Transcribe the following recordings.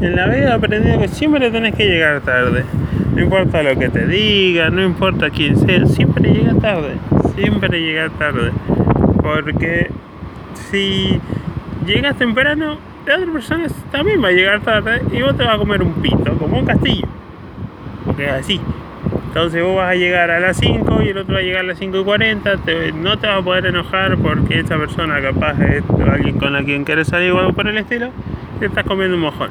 En la vida he aprendido que siempre tenés que llegar tarde. No importa lo que te diga, no importa quién sea, siempre llega tarde. Siempre llega tarde. Porque si llegas temprano, la otra persona también va a llegar tarde y vos te vas a comer un pito, como un castillo. Porque es así. Entonces vos vas a llegar a las 5 y el otro va a llegar a las 5 y 40, no te vas a poder enojar porque esta persona capaz es alguien con la quien quieres salir o algo por el estilo, te estás comiendo un mojón.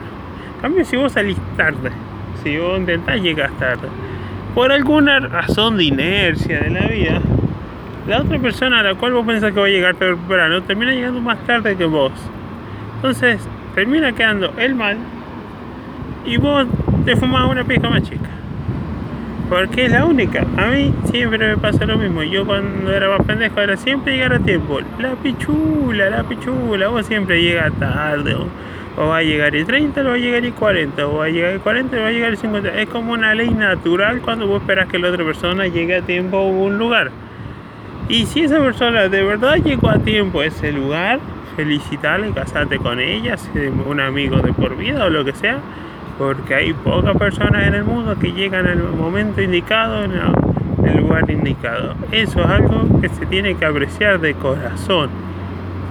En cambio, si vos salís tarde, si vos intentás llegar tarde, por alguna razón de inercia de la vida, la otra persona a la cual vos pensás que va a llegar temprano termina llegando más tarde que vos. Entonces termina quedando el mal y vos te fumás una pija más chica. Porque es la única. A mí siempre me pasa lo mismo. Yo cuando era más pendejo era siempre llegar a tiempo. La pichula, la pichula. Vos siempre llegas tarde. O, va a llegar el 30, o va a llegar el 40. O va a llegar el 40, o va a llegar el 50. Es como una ley natural cuando vos esperas que la otra persona llegue a tiempo a un lugar. Y si esa persona de verdad llegó a tiempo a ese lugar, felicitarle, casarte con ella, ser un amigo de por vida o lo que sea porque hay pocas personas en el mundo que llegan el momento indicado, en el lugar indicado. Eso es algo que se tiene que apreciar de corazón.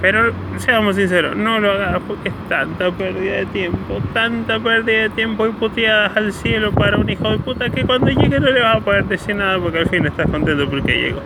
Pero seamos sinceros, no lo hagas porque es tanta pérdida de tiempo, tanta pérdida de tiempo y puteadas al cielo para un hijo de puta que cuando llegue no le vas a poder decir nada porque al fin estás contento porque llegó.